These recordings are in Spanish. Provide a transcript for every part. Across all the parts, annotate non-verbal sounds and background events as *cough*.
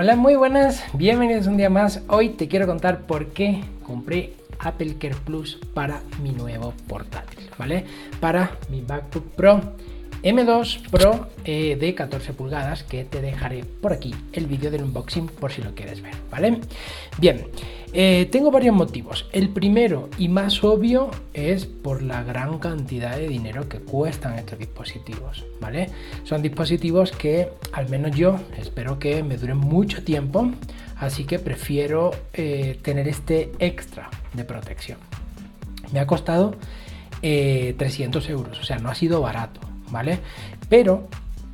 Hola, muy buenas, bienvenidos un día más. Hoy te quiero contar por qué compré Apple Care Plus para mi nuevo portátil, ¿vale? Para mi MacBook Pro M2 Pro eh, de 14 pulgadas que te dejaré por aquí el vídeo del unboxing por si lo quieres ver, ¿vale? Bien, eh, tengo varios motivos. El primero y más obvio es por la gran cantidad de dinero que cuestan estos dispositivos, ¿vale? Son dispositivos que al menos yo espero que me duren mucho tiempo, así que prefiero eh, tener este extra de protección. Me ha costado 300 euros, o sea, no ha sido barato. ¿Vale? Pero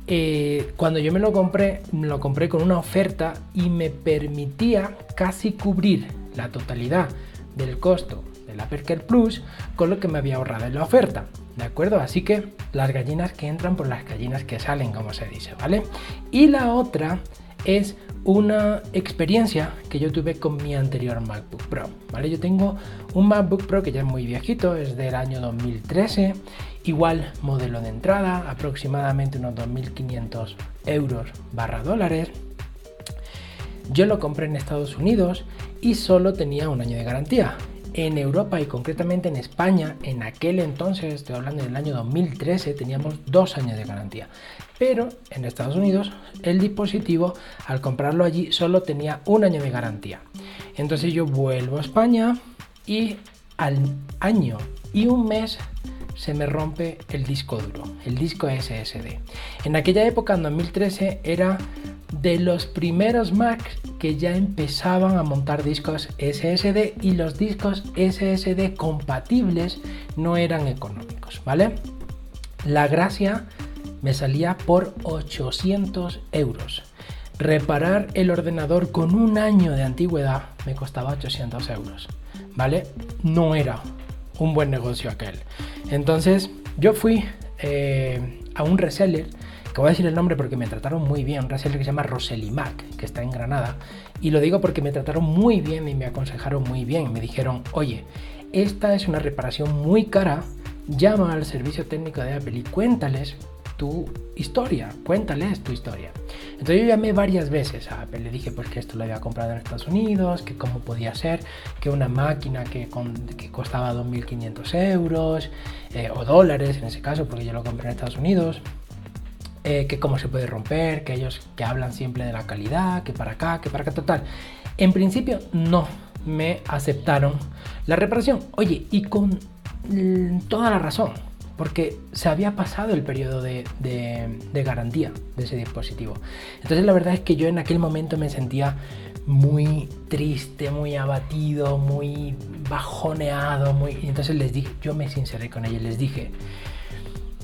eh, cuando yo me lo compré, me lo compré con una oferta y me permitía casi cubrir la totalidad del costo del Apple Plus con lo que me había ahorrado en la oferta. ¿De acuerdo? Así que las gallinas que entran por las gallinas que salen, como se dice, ¿vale? Y la otra es una experiencia que yo tuve con mi anterior MacBook Pro, ¿vale? Yo tengo un MacBook Pro que ya es muy viejito, es del año 2013, igual modelo de entrada, aproximadamente unos 2.500 euros barra dólares. Yo lo compré en Estados Unidos y solo tenía un año de garantía. En Europa y concretamente en España, en aquel entonces, estoy hablando del año 2013, teníamos dos años de garantía. Pero en Estados Unidos el dispositivo, al comprarlo allí, solo tenía un año de garantía. Entonces yo vuelvo a España y al año y un mes se me rompe el disco duro, el disco SSD. En aquella época, en 2013, era de los primeros Macs que ya empezaban a montar discos SSD y los discos SSD compatibles no eran económicos, ¿vale? La gracia me salía por 800 euros. Reparar el ordenador con un año de antigüedad me costaba 800 euros, ¿vale? No era un buen negocio aquel. Entonces yo fui eh, a un reseller que voy a decir el nombre porque me trataron muy bien, un reseller que se llama Roselimac, que está en Granada, y lo digo porque me trataron muy bien y me aconsejaron muy bien, me dijeron, oye, esta es una reparación muy cara, llama al servicio técnico de Apple y cuéntales tu historia, cuéntales tu historia. Entonces yo llamé varias veces a Apple, le dije pues que esto lo había comprado en Estados Unidos, que cómo podía ser, que una máquina que, que costaba 2.500 euros eh, o dólares en ese caso, porque yo lo compré en Estados Unidos, eh, que cómo se puede romper, que ellos que hablan siempre de la calidad, que para acá, que para acá, total. En principio no me aceptaron la reparación. Oye, y con toda la razón, porque se había pasado el periodo de, de, garantía de ese dispositivo. Entonces la verdad es que yo en aquel momento me sentía muy triste, muy abatido, muy bajoneado, muy... Y entonces les dije, yo me sinceré con ellos, les dije,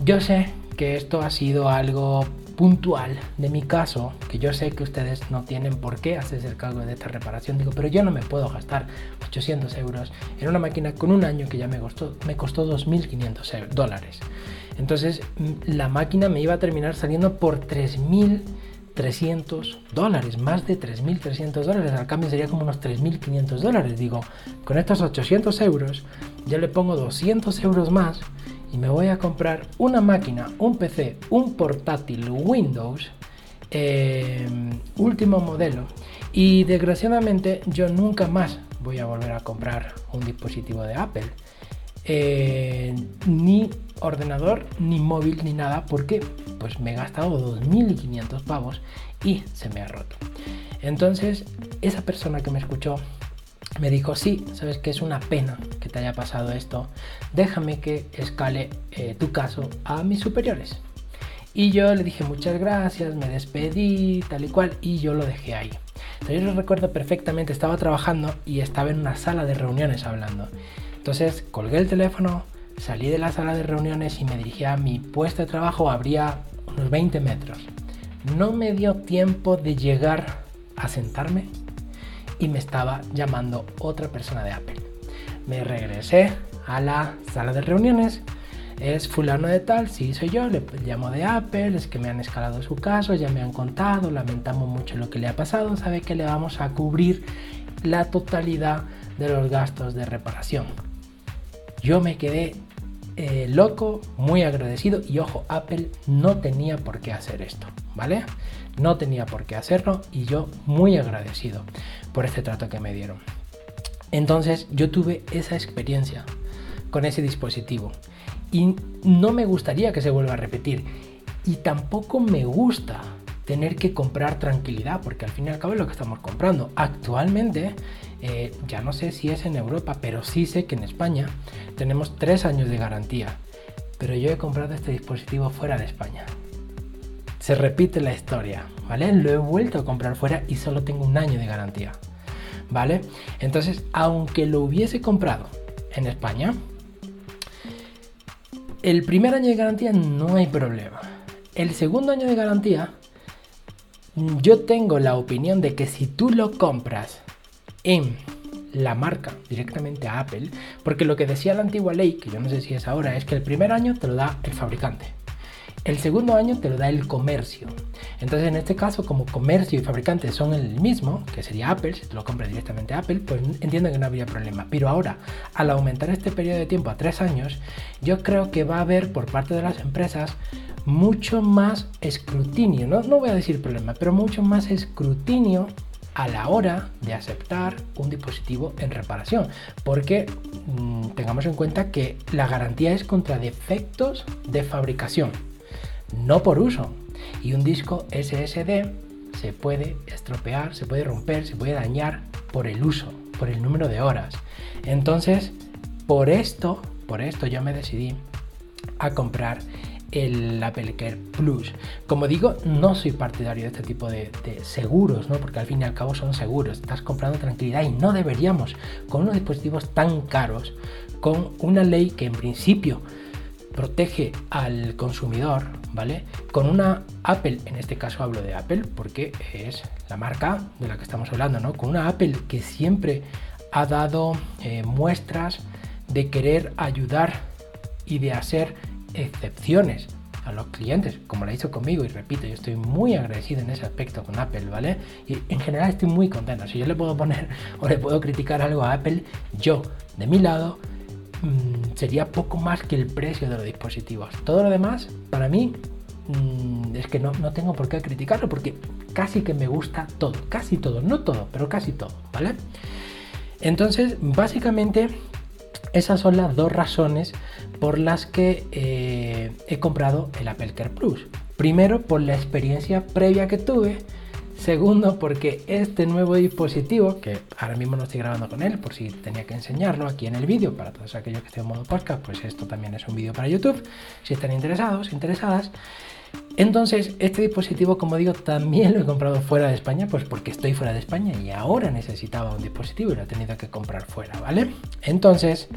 yo sé que esto ha sido algo puntual de mi caso, que yo sé que ustedes no tienen por qué hacerse el cargo de esta reparación, digo, pero yo no me puedo gastar 800 euros en una máquina con un año que ya me costó, me costó 2.500 dólares. Entonces la máquina me iba a terminar saliendo por 3.300 dólares, más de 3.300 dólares, al cambio sería como unos 3.500 dólares. Digo, con estos 800 euros, ya le pongo 200 euros más y me voy a comprar una máquina, un PC, un portátil Windows, eh, último modelo. Y desgraciadamente yo nunca más voy a volver a comprar un dispositivo de Apple. Eh, ni ordenador, ni móvil, ni nada, porque pues me he gastado 2.500 pavos y se me ha roto. Entonces, esa persona que me escuchó me dijo, sí, sabes que es una pena que te haya pasado esto, déjame que escale eh, tu caso a mis superiores. Y yo le dije muchas gracias, me despedí, tal y cual, y yo lo dejé ahí. Entonces yo lo recuerdo perfectamente, estaba trabajando y estaba en una sala de reuniones hablando. Entonces colgué el teléfono, salí de la sala de reuniones y me dirigí a mi puesto de trabajo, habría unos 20 metros. No me dio tiempo de llegar a sentarme y me estaba llamando otra persona de Apple. Me regresé a la sala de reuniones. Es fulano de tal, sí soy yo, le llamo de Apple, es que me han escalado su caso, ya me han contado, lamentamos mucho lo que le ha pasado, sabe que le vamos a cubrir la totalidad de los gastos de reparación. Yo me quedé eh, loco, muy agradecido y ojo, Apple no tenía por qué hacer esto, ¿vale? No tenía por qué hacerlo y yo muy agradecido por este trato que me dieron. Entonces yo tuve esa experiencia con ese dispositivo y no me gustaría que se vuelva a repetir y tampoco me gusta tener que comprar tranquilidad, porque al fin y al cabo es lo que estamos comprando. Actualmente, eh, ya no sé si es en Europa, pero sí sé que en España tenemos tres años de garantía. Pero yo he comprado este dispositivo fuera de España. Se repite la historia, ¿vale? Lo he vuelto a comprar fuera y solo tengo un año de garantía, ¿vale? Entonces, aunque lo hubiese comprado en España, el primer año de garantía no hay problema. El segundo año de garantía yo tengo la opinión de que si tú lo compras en la marca directamente a Apple, porque lo que decía la antigua ley, que yo no sé si es ahora, es que el primer año te lo da el fabricante. El segundo año te lo da el comercio. Entonces, en este caso, como comercio y fabricante son el mismo, que sería Apple, si te lo compras directamente Apple, pues entiendo que no habría problema. Pero ahora, al aumentar este periodo de tiempo a tres años, yo creo que va a haber por parte de las empresas mucho más escrutinio, no, no voy a decir problema, pero mucho más escrutinio a la hora de aceptar un dispositivo en reparación. Porque mm, tengamos en cuenta que la garantía es contra defectos de fabricación, no por uso. Y un disco SSD se puede estropear, se puede romper, se puede dañar por el uso, por el número de horas. Entonces, por esto, por esto yo me decidí a comprar el Apple Care Plus. Como digo, no soy partidario de este tipo de, seguros, ¿no? porque al fin y al cabo son seguros. Estás comprando tranquilidad y no deberíamos, con unos dispositivos tan caros, con una ley que en principio protege al consumidor, ¿vale? Con una Apple, en este caso hablo de Apple porque es la marca de la que estamos hablando, ¿no? Con una Apple que siempre ha dado eh, muestras de querer ayudar y de hacer excepciones a los clientes, como lo hizo conmigo, y repito, yo estoy muy agradecido en ese aspecto con Apple, ¿vale? Y en general estoy muy contento. Si yo le puedo poner *laughs* o le puedo criticar algo a Apple, yo, de mi lado, mm, sería poco más que el precio de los dispositivos. Todo lo demás, para mí, mm, es que no, no tengo por qué criticarlo, porque casi que me gusta todo, casi todo, no todo, pero casi todo, ¿vale? Entonces, básicamente, esas son las dos razones por las que eh, he comprado el Apple Care Plus. Primero, por la experiencia previa que tuve. Segundo, porque este nuevo dispositivo, que ahora mismo no estoy grabando con él, por si tenía que enseñarlo aquí en el vídeo, para todos aquellos que estén en modo podcast, pues esto también es un vídeo para YouTube, si están interesados, interesadas. Entonces, este dispositivo, como digo, también lo he comprado fuera de España, pues porque estoy fuera de España y ahora necesitaba un dispositivo y lo he tenido que comprar fuera, ¿vale? Entonces,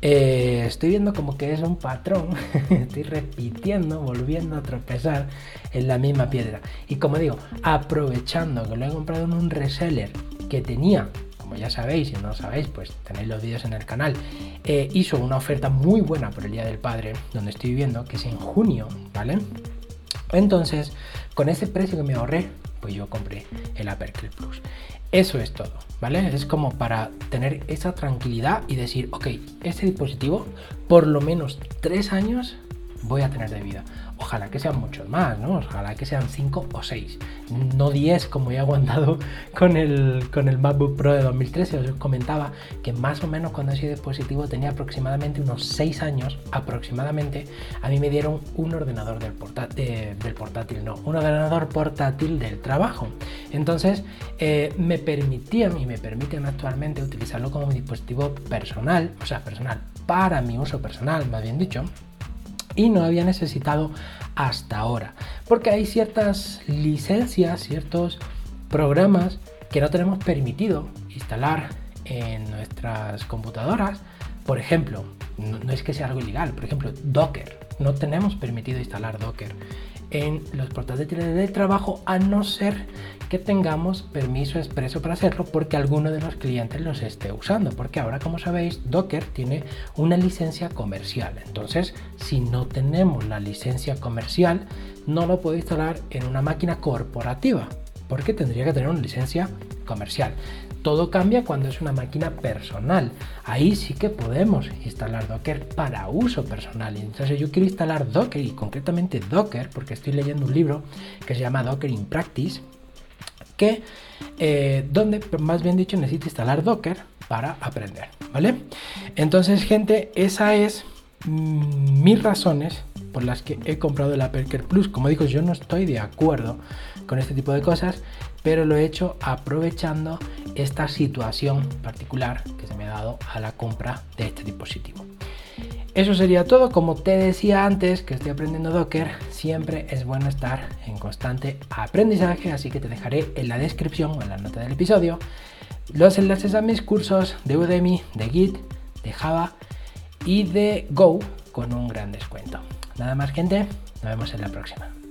eh, estoy viendo como que es un patrón, *laughs* estoy repitiendo, volviendo a tropezar en la misma piedra. Y como digo, aprovechando que lo he comprado en un reseller que tenía, como ya sabéis, si no lo sabéis, pues tenéis los vídeos en el canal, eh, hizo una oferta muy buena por el Día del Padre, donde estoy viendo, que es en junio, ¿vale? Entonces, con ese precio que me ahorré, pues yo compré el Apercle Plus. Eso es todo, ¿vale? Es como para tener esa tranquilidad y decir, ok, este dispositivo por lo menos tres años voy a tener de vida. Ojalá que sean muchos más, ¿no? Ojalá que sean 5 o 6, no 10 como he aguantado *laughs* con el, con el MacBook Pro de 2013. Os comentaba que más o menos cuando ese dispositivo tenía aproximadamente unos 6 años, aproximadamente, a mí me dieron un ordenador del, del portátil, no, un ordenador portátil del trabajo. Entonces, eh, me permitían y me permiten actualmente utilizarlo como mi dispositivo personal, o sea, personal, para mi uso personal, más bien dicho y no había necesitado hasta ahora. Porque hay ciertas licencias, ciertos programas que no tenemos permitido instalar en nuestras computadoras. Por ejemplo, no, es que sea algo ilegal, por ejemplo, Docker. No tenemos permitido instalar Docker en los portales de trabajo a no ser que tengamos permiso expreso para hacerlo porque alguno de los clientes los esté usando. Porque ahora, como sabéis, Docker tiene una licencia comercial. Entonces, si no tenemos la licencia comercial, no lo puedo instalar en una máquina corporativa porque tendría que tener una licencia comercial. Todo cambia cuando es una máquina personal. Ahí sí que podemos instalar Docker para uso personal. Entonces yo quiero instalar Docker y concretamente Docker porque estoy leyendo un libro que se llama Docker in Practice que eh, donde más bien dicho necesito instalar Docker para aprender, ¿vale? Entonces gente, esa es mis razones por las que he comprado el Aperker Plus. Como digo, yo no estoy de acuerdo con este tipo de cosas, pero lo he hecho aprovechando esta situación particular que se me ha dado a la compra de este dispositivo. Eso sería todo. Como te decía antes que estoy aprendiendo Docker, siempre es bueno estar en constante aprendizaje, así que te dejaré en la descripción o en la nota del episodio los enlaces a mis cursos de Udemy, de Git, de Java y de Go con un gran descuento. Nada más gente, nos vemos en la próxima.